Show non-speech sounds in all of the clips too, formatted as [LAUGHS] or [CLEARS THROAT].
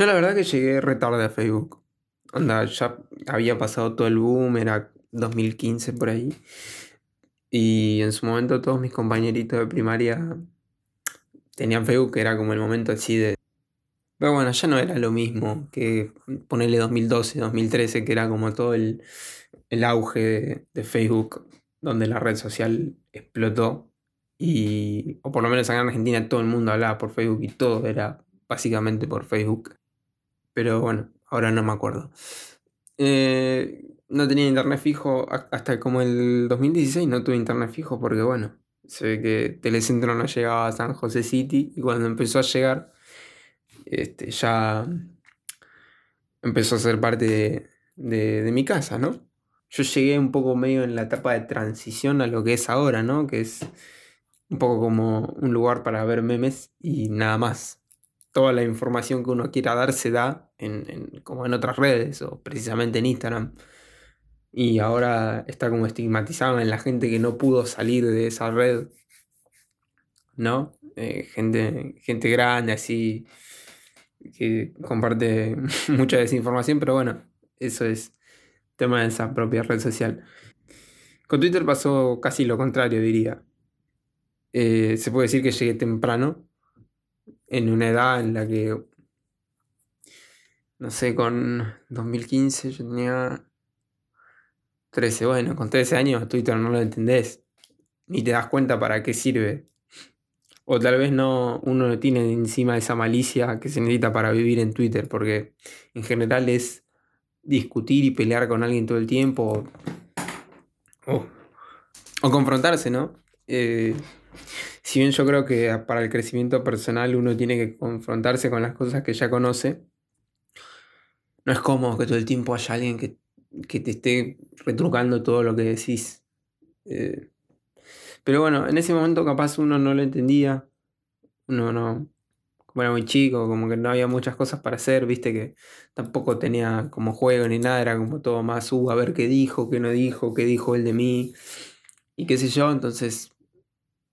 Yo la verdad que llegué retarde a Facebook. Anda, ya había pasado todo el boom, era 2015 por ahí. Y en su momento todos mis compañeritos de primaria tenían Facebook, que era como el momento así de... Pero bueno, ya no era lo mismo que ponerle 2012, 2013, que era como todo el, auge de, Facebook, donde la red social explotó. Y, o por lo menos acá en Argentina todo el mundo hablaba por Facebook y todo era básicamente por Facebook. Pero bueno, ahora no me acuerdo. Eh, no tenía internet fijo hasta como el 2016 no tuve internet fijo porque bueno, se ve que Telecentro no llegaba a San José City y cuando empezó a llegar este, ya empezó a ser parte de, mi casa, ¿no? Yo llegué un poco medio en la etapa de transición a lo que es ahora, ¿no? Que es un poco como un lugar para ver memes y nada más. Toda la información que uno quiera dar se da en, como en otras redes o precisamente en Instagram y ahora está como estigmatizado en la gente que no pudo salir de esa red, ¿no? Eh, gente, gente grande así que comparte [LAUGHS] mucha desinformación, pero bueno, eso es tema de esa propia red social. Con Twitter pasó casi lo contrario, diría. Eh, se puede decir que llegué temprano, en una edad en la que, no sé, con 2015 yo tenía 13, bueno, con 13 años Twitter no lo entendés, ni te das cuenta para qué sirve. O tal vez no, uno no tiene encima esa malicia que se necesita para vivir en Twitter, porque en general es discutir y pelear con alguien todo el tiempo. O, confrontarse, ¿no? Eh, si bien yo creo que para el crecimiento personal uno tiene que confrontarse con las cosas que ya conoce, no es cómodo que todo el tiempo haya alguien que que te esté retrucando todo lo que decís. Eh, pero bueno, en ese momento capaz uno no lo entendía. Uno no. Como era muy chico, como que no había muchas cosas para hacer, viste que tampoco tenía como juego ni nada, era como todo más, uh, a ver qué dijo, qué no dijo, qué dijo él de mí, y qué sé yo, entonces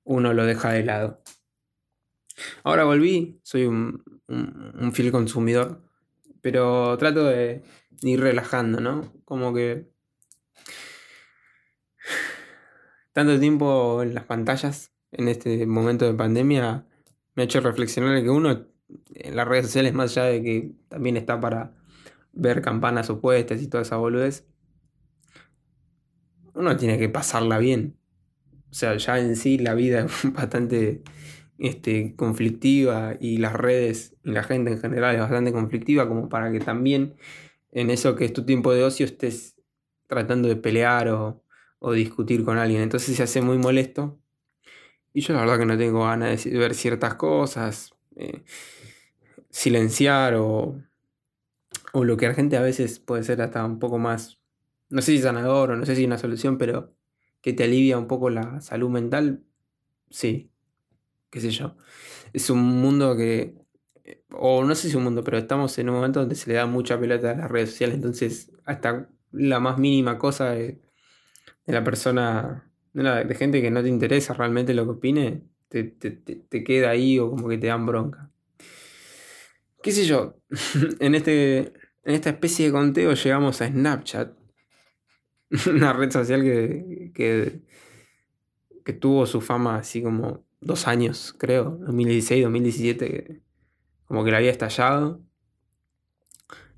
uno lo deja de lado. Ahora volví, soy un, un fiel consumidor, pero trato de, ir relajando, ¿no? Como que tanto tiempo en las pantallas en este momento de pandemia me ha hecho reflexionar que uno en las redes sociales, más allá de que también está para ver campanas opuestas y toda esa boludez, uno tiene que pasarla bien. O sea, ya en sí la vida es [LAUGHS] bastante este, conflictiva y las redes y la gente en general es bastante conflictiva como para que también en eso que es tu tiempo de ocio estés tratando de pelear o, discutir con alguien. Entonces se hace muy molesto. Y yo la verdad que no tengo ganas de ver ciertas cosas, eh, silenciar o, o lo que la gente a veces puede ser hasta un poco más, no sé si sanador o no sé si una solución, pero que te alivia un poco la salud mental, sí, qué sé yo. Es un mundo que o no sé si un mundo, pero estamos en un momento donde se le da mucha pelota a las redes sociales, entonces hasta la más mínima cosa de, la persona, de, gente que no te interesa realmente lo que opine, te, queda ahí o como que te dan bronca. ¿Qué sé yo? [LAUGHS] en, este, en esta especie de conteo llegamos a Snapchat, [LAUGHS] una red social que, que, que tuvo su fama así como dos años, creo, 2016, 2017 como que la había estallado.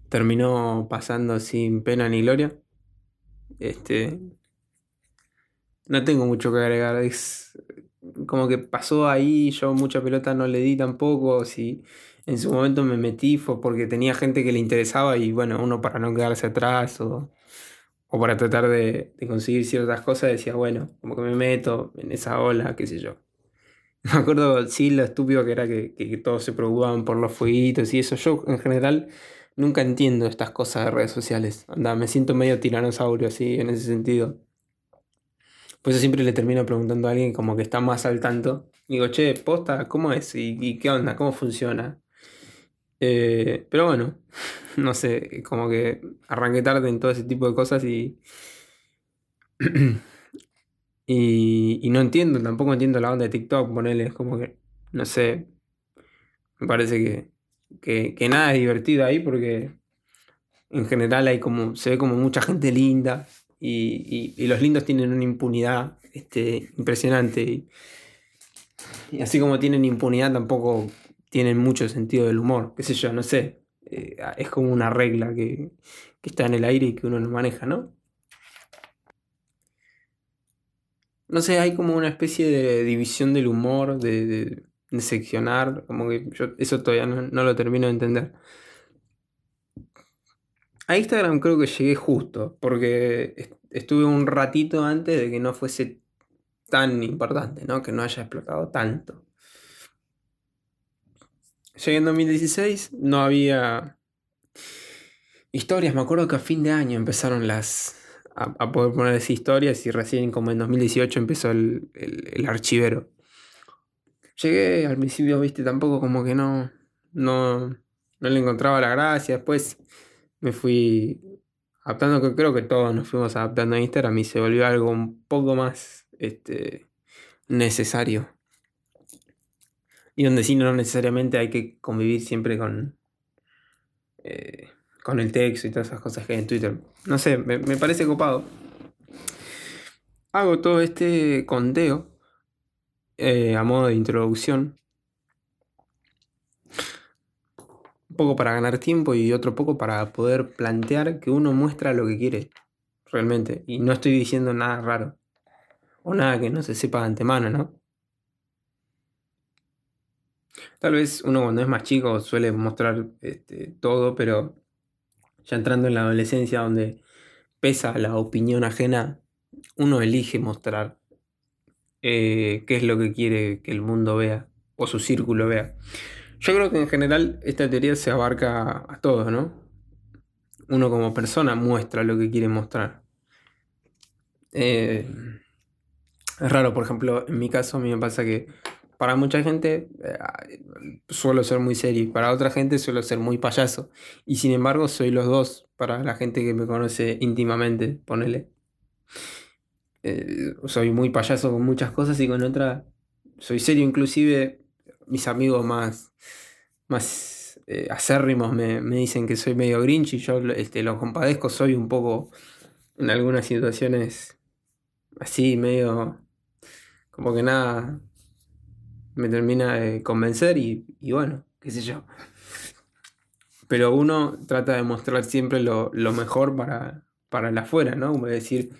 Terminó pasando sin pena ni gloria. Este. No tengo mucho que agregar. Es como que pasó ahí. Yo mucha pelota no le di tampoco. Si en su momento me metí fue porque tenía gente que le interesaba y bueno, uno para no quedarse atrás o, o para tratar de, conseguir ciertas cosas decía, bueno, como que me meto en esa ola, qué sé yo. [LAUGHS] Me acuerdo, sí, lo estúpido que era que, todos se preocupaban por los fueguitos y eso. Yo, en general, nunca entiendo estas cosas de redes sociales. Anda, me siento medio tiranosaurio así, en ese sentido. Por eso siempre le termino preguntando a alguien como que está más al tanto. Digo, che, posta, ¿cómo es? ¿Y, qué onda? ¿Cómo funciona? Eh, pero bueno, [LAUGHS] no sé, como que arranqué tarde en todo ese tipo de cosas y [CLEARS THROAT] Y, no entiendo, tampoco entiendo la onda de TikTok, ponerle, es como que, no sé, me parece que que, nada es divertido ahí porque en general hay como, se ve como mucha gente linda y, los lindos tienen una impunidad este, impresionante. Y, así como tienen impunidad, tampoco tienen mucho sentido del humor, qué sé yo, no sé. Eh, es como una regla que, que está en el aire y que uno no maneja, ¿no? No sé, hay como una especie de división del humor, de, de, seccionar, como que yo eso todavía no, lo termino de entender. A Instagram creo que llegué justo, porque estuve un ratito antes de que no fuese tan importante, ¿no? Que no haya explotado tanto. Llegué en 2016, no había historias, me acuerdo que a fin de año empezaron las, a, poder poner esas historias y recién como en 2018 empezó el, archivero. Llegué al principio, viste, tampoco como que no, no, no le encontraba la gracia. Después me fui adaptando, creo que todos nos fuimos adaptando a Instagram y se volvió algo un poco más este, necesario. Y donde sí no necesariamente hay que convivir siempre con, eh, con el texto y todas esas cosas que hay en Twitter. No sé, me, parece copado. Hago todo este conteo eh, a modo de introducción. Un poco para ganar tiempo y otro poco para poder plantear que uno muestra lo que quiere realmente. Y no estoy diciendo nada raro. O nada que no se sepa de antemano, ¿no? Tal vez uno cuando es más chico suele mostrar este, todo, pero ya entrando en la adolescencia donde pesa la opinión ajena, uno elige mostrar eh, qué es lo que quiere que el mundo vea o su círculo vea. Yo creo que en general esta teoría se abarca a todos, ¿no? Uno como persona muestra lo que quiere mostrar. Eh, es raro, por ejemplo, en mi caso a mí me pasa que para mucha gente eh, suelo ser muy serio, para otra gente suelo ser muy payaso. Y sin embargo soy los dos para la gente que me conoce íntimamente, ponele. Eh, soy muy payaso con muchas cosas y con otras soy serio. Inclusive mis amigos más, más eh, acérrimos me, dicen que soy medio grinch y yo este, lo compadezco. Soy un poco en algunas situaciones así, medio como que nada me termina de convencer y, bueno, qué sé yo. Pero uno trata de mostrar siempre lo, mejor para, para el afuera, ¿no? Como decir,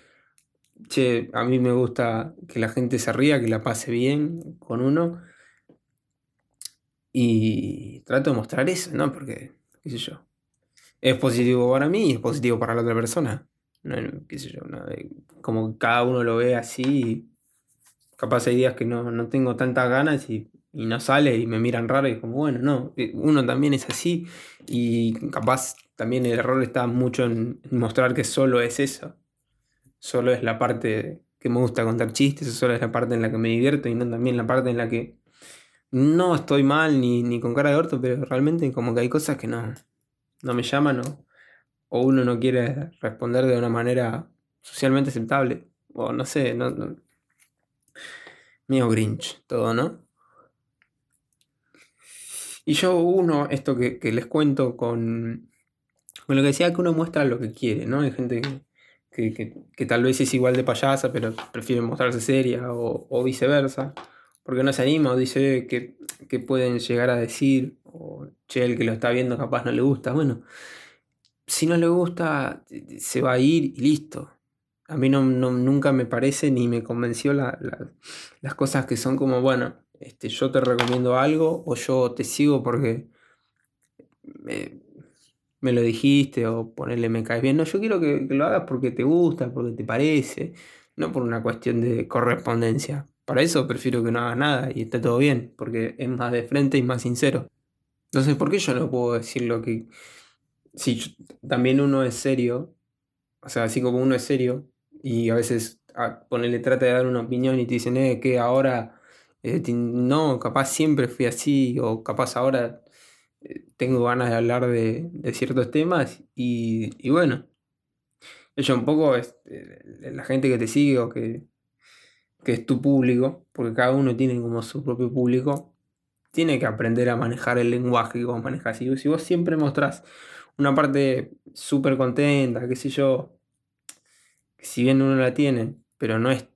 che, a mí me gusta que la gente se ría, que la pase bien con uno. Y trato de mostrar eso, ¿no? Porque, qué sé yo. Es positivo para mí y es positivo para la otra persona. No, qué sé yo, como cada uno lo ve así capaz hay días que no, tengo tantas ganas y, no sale y me miran raro y como, bueno, no, eh, uno también es así y capaz también el error está mucho en mostrar que solo es eso, solo es la parte que me gusta contar chistes, solo es la parte en la que me divierto y no también la parte en la que no estoy mal ni, con cara de orto, pero realmente como que hay cosas que no, no me llaman o, o uno no quiere responder de una manera socialmente aceptable. O no sé, no Mío Grinch, todo, ¿no? Y yo uno, esto que, les cuento con, con, lo que decía, que uno muestra lo que quiere, ¿no? Hay gente que, tal vez es igual de payasa, pero prefiere mostrarse seria o, viceversa, porque no se anima o dice que, pueden llegar a decir, o che, el que lo está viendo capaz no le gusta. Bueno, si no le gusta, se va a ir y listo. A mí no, nunca me parece ni me convenció las cosas que son como, bueno, este, yo te recomiendo algo o yo te sigo porque me, lo dijiste o ponerle me caes bien. No, yo quiero que, lo hagas porque te gusta, porque te parece, no por una cuestión de correspondencia. Para eso prefiero que no hagas nada y esté todo bien, porque es más de frente y más sincero. Entonces, ¿por qué yo no puedo decir lo que... Si también uno es serio, o sea, así como uno es serio, y a veces a ponerle trata de dar una opinión y te dicen eh, que ahora eh, no, capaz siempre fui así o capaz ahora eh, tengo ganas de hablar de, ciertos temas y, bueno, eso un poco es la gente que te sigue o que, que es tu público, porque cada uno tiene como su propio público, tiene que aprender a manejar el lenguaje que vos manejas. Si, si vos siempre mostrás una parte súper contenta, qué sé yo, si bien uno la tiene, pero no es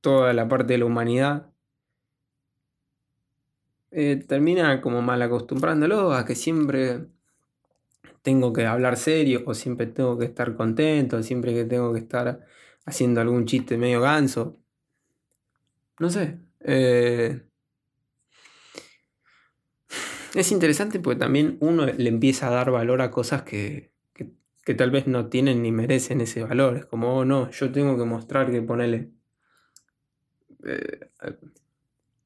toda la parte de la humanidad, eh, termina como mal acostumbrándolo a que siempre tengo que hablar serio o siempre tengo que estar contento, siempre que tengo que estar haciendo algún chiste medio ganso. No sé. Eh, es interesante porque también uno le empieza a dar valor a cosas que, tal vez no tienen ni merecen ese valor. Es como, oh, no, yo tengo que mostrar que ponele. Eh,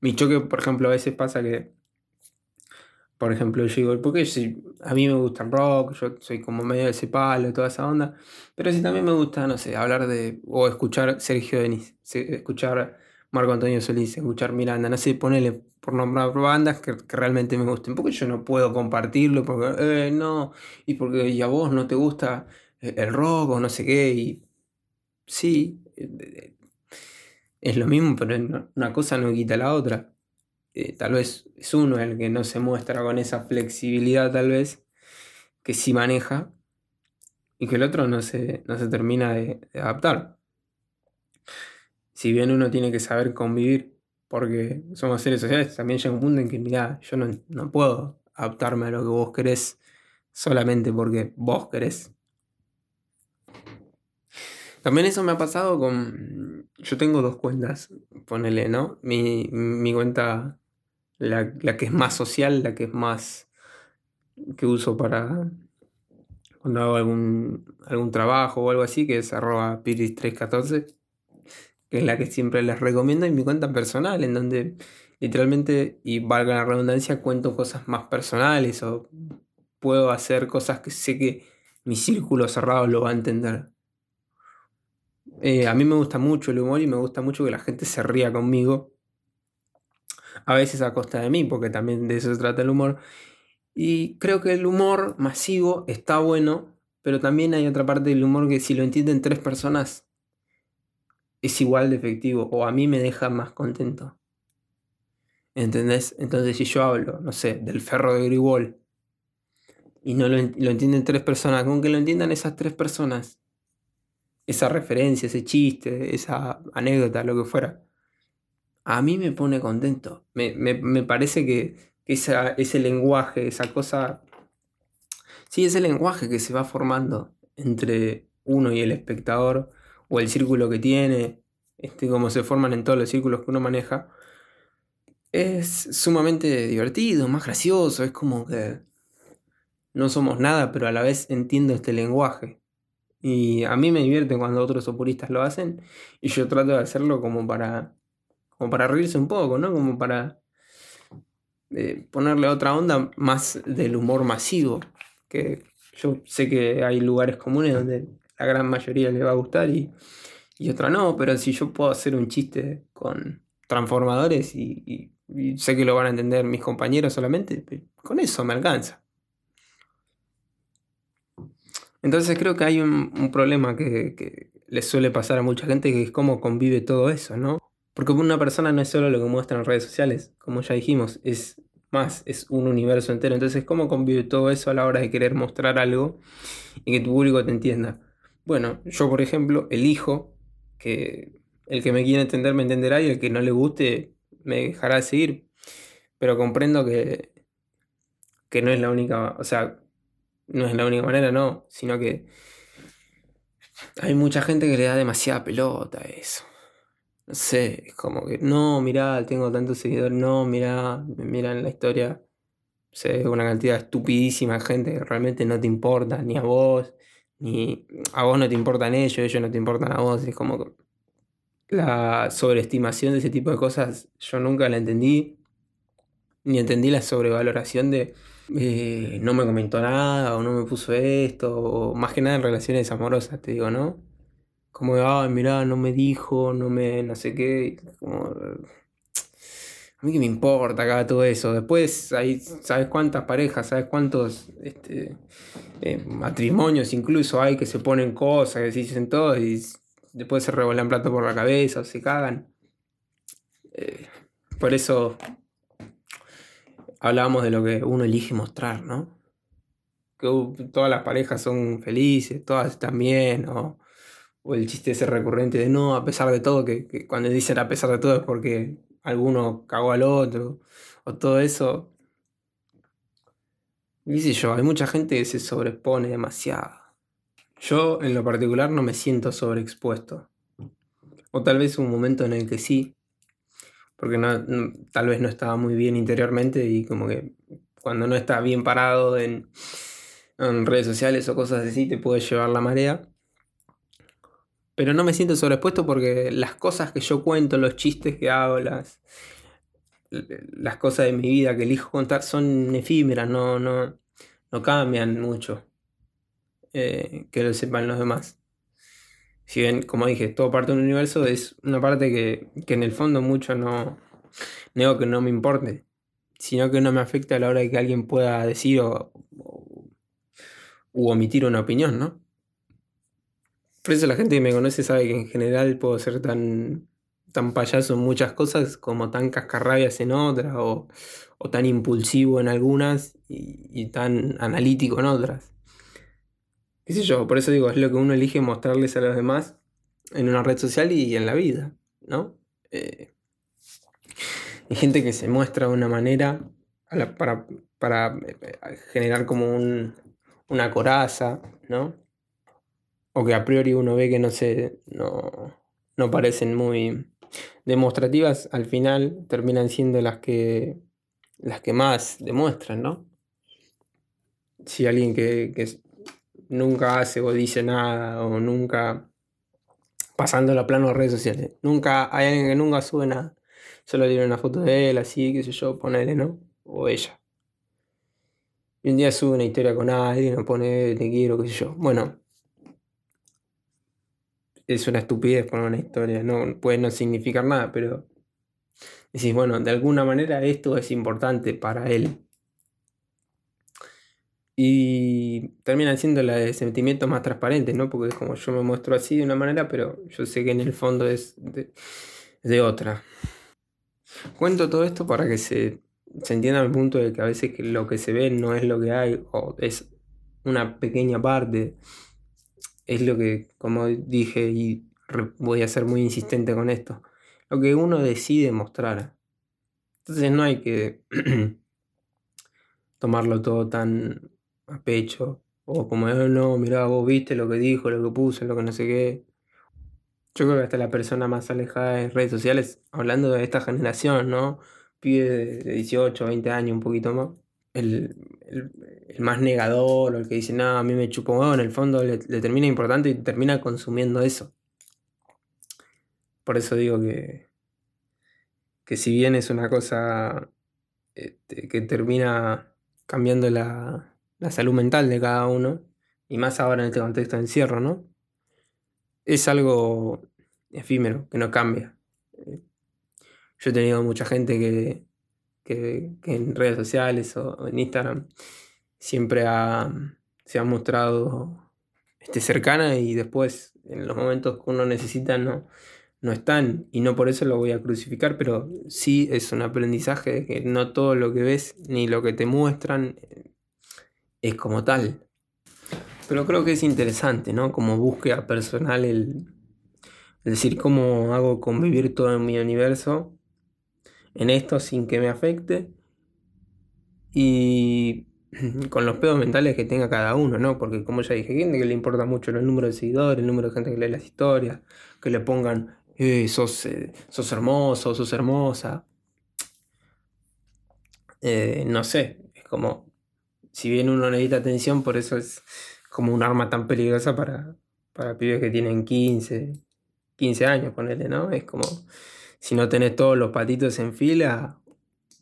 mi choque, por ejemplo, a veces pasa que por ejemplo, yo digo, porque si a mí me gusta el rock, yo soy como medio de ese palo, toda esa onda, pero si también me gusta, no sé, hablar de, o escuchar Sergio Denis, escuchar Marco Antonio Solís, escuchar Miranda, no sé, ponerle por nombrar bandas que, realmente me gusten, porque yo no puedo compartirlo, porque eh, no, y porque y a vos no te gusta el rock o no sé qué, y sí, eh, es lo mismo, pero una cosa no quita la otra. Eh, tal vez es uno el que no se muestra con esa flexibilidad, tal vez, que sí maneja, y que el otro no se, no se termina de, adaptar. Si bien uno tiene que saber convivir, porque somos seres sociales, también llega un punto en que, mira, yo no, no puedo adaptarme a lo que vos querés solamente porque vos querés. También eso me ha pasado con. Yo tengo dos cuentas, ponele, ¿no? Mi, mi cuenta la, que es más social, la que es más que uso para cuando hago algún, algún trabajo o algo así, que es arroba piris314, que es la que siempre les recomiendo, y mi cuenta personal, en donde literalmente, y valga la redundancia, cuento cosas más personales o puedo hacer cosas que sé que mi círculo cerrado lo va a entender. Eh, a mí me gusta mucho el humor y me gusta mucho que la gente se ría conmigo a veces a costa de mí, porque también de eso se trata el humor. Y creo que el humor masivo está bueno, pero también hay otra parte del humor que si lo entienden tres personas es igual de efectivo o a mí me deja más contento. ¿Entendés? Entonces si yo hablo, no sé, del ferro de Grigol y no lo, lo entienden tres personas, con que lo entiendan esas tres personas, esa referencia, ese chiste, esa anécdota, lo que fuera, a mí me pone contento. Me, parece que ese lenguaje, esa cosa, sí, ese lenguaje que se va formando entre uno y el espectador, o el círculo que tiene, este, como se forman en todos los círculos que uno maneja, es sumamente divertido, más gracioso, es como que no somos nada, pero a la vez entiendo este lenguaje. Y a mí me divierte cuando otros opuristas lo hacen y yo trato de hacerlo como para como para reírse un poco, ¿no? Como para eh, ponerle otra onda más del humor masivo, que yo sé que hay lugares comunes donde la gran mayoría le va a gustar y, y otra no, pero si yo puedo hacer un chiste con transformadores y, sé que lo van a entender mis compañeros solamente, con eso me alcanza. Entonces creo que hay un, problema que, que le suele pasar a mucha gente, que es cómo convive todo eso, ¿no? Porque una persona no es solo lo que muestra en redes sociales, como ya dijimos, es más, es un universo entero. Entonces, ¿cómo convive todo eso a la hora de querer mostrar algo y que tu público te entienda? Bueno, yo por ejemplo elijo que el que me quiera entender me entenderá y el que no le guste me dejará de seguir. Pero comprendo que, que no es la única, o sea, no es la única manera, no, sino que hay mucha gente que le da demasiada pelota a eso. No sé, es como que, no, mirá, tengo tantos seguidores, no, mirá, me miran la historia, sé, una cantidad estupidísima de gente que realmente no te importa, ni a vos, ni a vos no te importan ellos, ellos no te importan a vos, es como la sobreestimación de ese tipo de cosas yo nunca la entendí, ni entendí la sobrevaloración de eh, no me comentó nada, o no me puso esto, o más que nada en relaciones amorosas, te digo, ¿no? como ay, mirá, no me dijo, no me, no sé qué, a mí que me importa acá todo eso. Después, ahí, ¿sabes cuántas parejas, sabes cuántos este, eh, matrimonios incluso hay que se ponen cosas, que se dicen todo y después se revolan plato por la cabeza o se cagan? Eh, por eso hablábamos de lo que uno elige mostrar, ¿no? Que todas las parejas son felices, todas están bien, o, el chiste ese recurrente de no, a pesar de todo, que, cuando dicen a pesar de todo es porque alguno cagó al otro, o todo eso. Dice yo, hay mucha gente que se sobrepone demasiado. Yo en lo particular no me siento sobreexpuesto. O tal vez un momento en el que sí, porque tal vez no estaba muy bien interiormente y como que cuando no está bien parado en, redes sociales o cosas así te puede llevar la marea. Pero no me siento sobreexpuesto porque las cosas que yo cuento, los chistes que hago, las, las cosas de mi vida que elijo contar son efímeras, no, no, no cambian mucho. Eh, que lo sepan los demás. Si bien, como dije, todo parte de un universo, es una parte que, en el fondo mucho no. digo que no me importe, sino que no me afecta a la hora de que alguien pueda decir o, omitir una opinión, ¿no? Por eso la gente que me conoce sabe que en general puedo ser tan, tan payaso en muchas cosas como tan cascarrabias en otras o, tan impulsivo en algunas y tan analítico en otras qué sé yo, por eso digo, es lo que uno elige mostrarles a los demás en una red social y en la vida, ¿no? Eh, hay gente que se muestra de una manera para, eh, generar como una coraza, ¿no? O que a priori uno ve que no se. no, no parecen muy demostrativas, al final terminan siendo las que. las que más demuestran, ¿no? Si alguien que, que, nunca hace o dice nada o nunca pasando la plano de redes sociales. Nunca hay alguien que nunca sube nada. Solo tiene una foto de él, así, qué sé yo, ponele, ¿no? O ella. Y un día sube una historia con alguien o pone te quiero, qué sé yo. Bueno, es una estupidez poner una historia, no puede no significar nada, pero decís, bueno, de alguna manera esto es importante para él. Y terminan siendo la de sentimientos más transparentes, ¿no? Porque es como yo me muestro así de una manera, pero yo sé que en el fondo es de, otra. Cuento todo esto para que se, se entienda el punto de que a veces lo que se ve no es lo que hay, o es una pequeña parte. Es lo que, como dije, y voy a ser muy insistente con esto, lo que uno decide mostrar. Entonces no hay que [CLEARS THROAT] tomarlo todo tan a pecho. O como no, mirá, vos viste lo que dijo, lo que puso, lo que no sé qué. Yo creo que hasta la persona más alejada de redes sociales, hablando de esta generación, ¿no? Pide de 18, 20 años, un poquito más. El, más negador, o el que dice, no, a mí me chupó, en el fondo le, termina importante y termina consumiendo eso. Por eso digo que, que si bien es una cosa este, que termina cambiando la, la salud mental de cada uno, y más ahora en este contexto de encierro, ¿no? Es algo efímero, que no cambia. Yo he tenido mucha gente que, en redes sociales o en Instagram siempre se ha mostrado este, cercana y después en los momentos que uno necesita no, no están y no por eso lo voy a crucificar, pero sí es un aprendizaje de que no todo lo que ves ni lo que te muestran es como tal. Pero creo que es interesante, ¿no? Como búsqueda personal el, decir cómo hago convivir todo en mi universo en esto sin que me afecte y [CLEARS THROAT] con los pedos mentales que tenga cada uno, ¿no? Porque como ya dije, gente que le importa mucho el número de seguidores, el número de gente que lee las historias, que le pongan, eh, sos, eh, sos hermoso, sos hermosa. Eh, no sé, es como, si bien uno necesita atención, por eso es como un arma tan peligrosa para, para pibes que tienen 15, 15 años, ponele, ¿no? Es como, si no tenés todos los patitos en fila,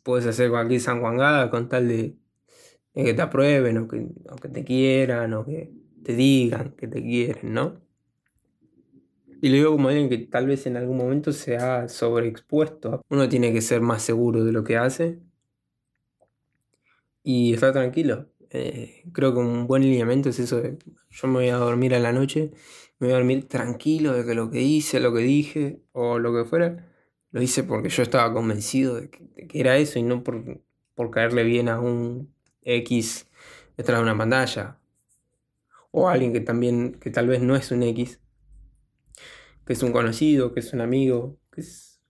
puedes hacer cualquier sanguangada con tal de, que te aprueben o que, te quieran o que te digan que te quieren, ¿no? Y lo digo como alguien que tal vez en algún momento se ha sobreexpuesto. Uno tiene que ser más seguro de lo que hace y estar tranquilo. Eh, creo que un buen lineamiento es eso de yo me voy a dormir a la noche, me voy a dormir tranquilo de que lo que hice, lo que dije o lo que fuera, lo hice porque yo estaba convencido de que, era eso y no por, por caerle bien a un X detrás de una pantalla. O alguien que también, que tal vez no es un X, que es un conocido, que es un amigo, que es,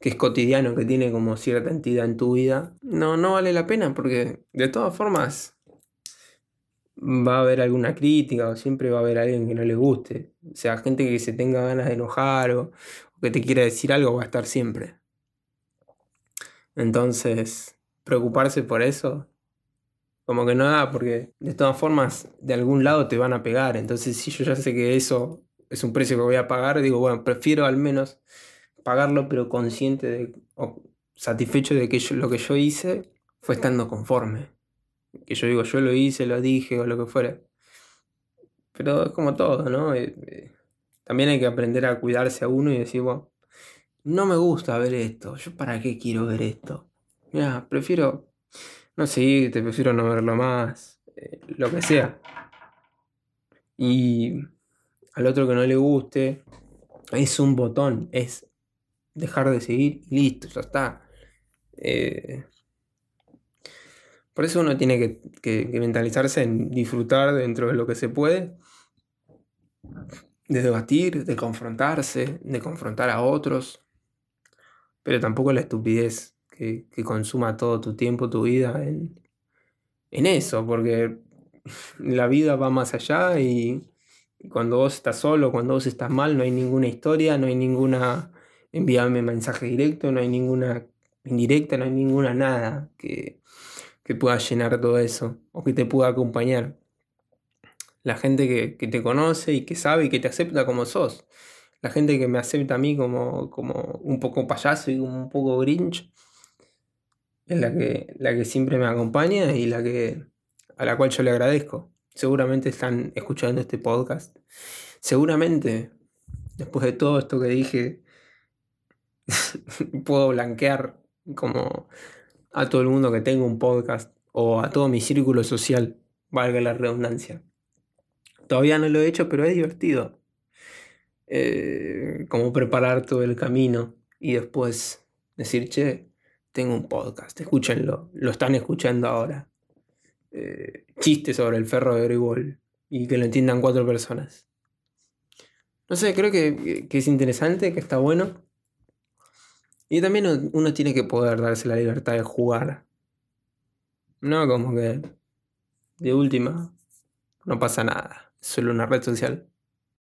que es cotidiano, que tiene como cierta entidad en tu vida, no, no vale la pena porque de todas formas va a haber alguna crítica o siempre va a haber alguien que no le guste. O sea, gente que se tenga ganas de enojar o, que te quiera decir algo va a estar siempre. Entonces, preocuparse por eso, como que no da, porque de todas formas, de algún lado te van a pegar. Entonces, si yo ya sé que eso es un precio que voy a pagar, digo, bueno, prefiero al menos pagarlo, pero consciente de, o satisfecho de que lo que yo hice fue estando conforme. Que yo digo, yo lo hice, lo dije o lo que fuera. Pero es como todo, ¿no? Eh, eh, también hay que aprender a cuidarse a uno y decir, bueno, no me gusta ver esto, yo para qué quiero ver esto. Mira, prefiero no seguirte, prefiero no verlo más, eh, lo que sea. Y al otro que no le guste, es un botón, es dejar de seguir y listo, ya está. Eh, por eso uno tiene que, mentalizarse en disfrutar dentro de lo que se puede, de debatir, de confrontarse, de confrontar a otros, pero tampoco la estupidez que, consuma todo tu tiempo, tu vida en, en eso, porque [LAUGHS] la vida va más allá y cuando vos estás solo, cuando vos estás mal, no hay ninguna historia, no hay ninguna envíame mensaje directo, no hay ninguna indirecta, no hay ninguna nada que, pueda llenar todo eso o que te pueda acompañar. La gente que, te conoce y que sabe y que te acepta como sos. La gente que me acepta a mí como, como un poco payaso y un poco grinch es la que, la que siempre me acompaña y la que, a la cual yo le agradezco seguramente están escuchando este podcast. Seguramente, después de todo esto que dije, [LAUGHS] puedo blanquear como a todo el mundo que tenga un podcast o a todo mi círculo social, valga la redundancia. Todavía no lo he hecho, pero es divertido. Eh, como preparar todo el camino y después decir, che, tengo un podcast, escúchenlo, lo están escuchando ahora. Eh, chistes sobre el ferro de Gribol y que lo entiendan cuatro personas. No sé, creo que, es interesante, que está bueno. Y también uno, tiene que poder darse la libertad de jugar. No como que de última no pasa nada. Solo una red social.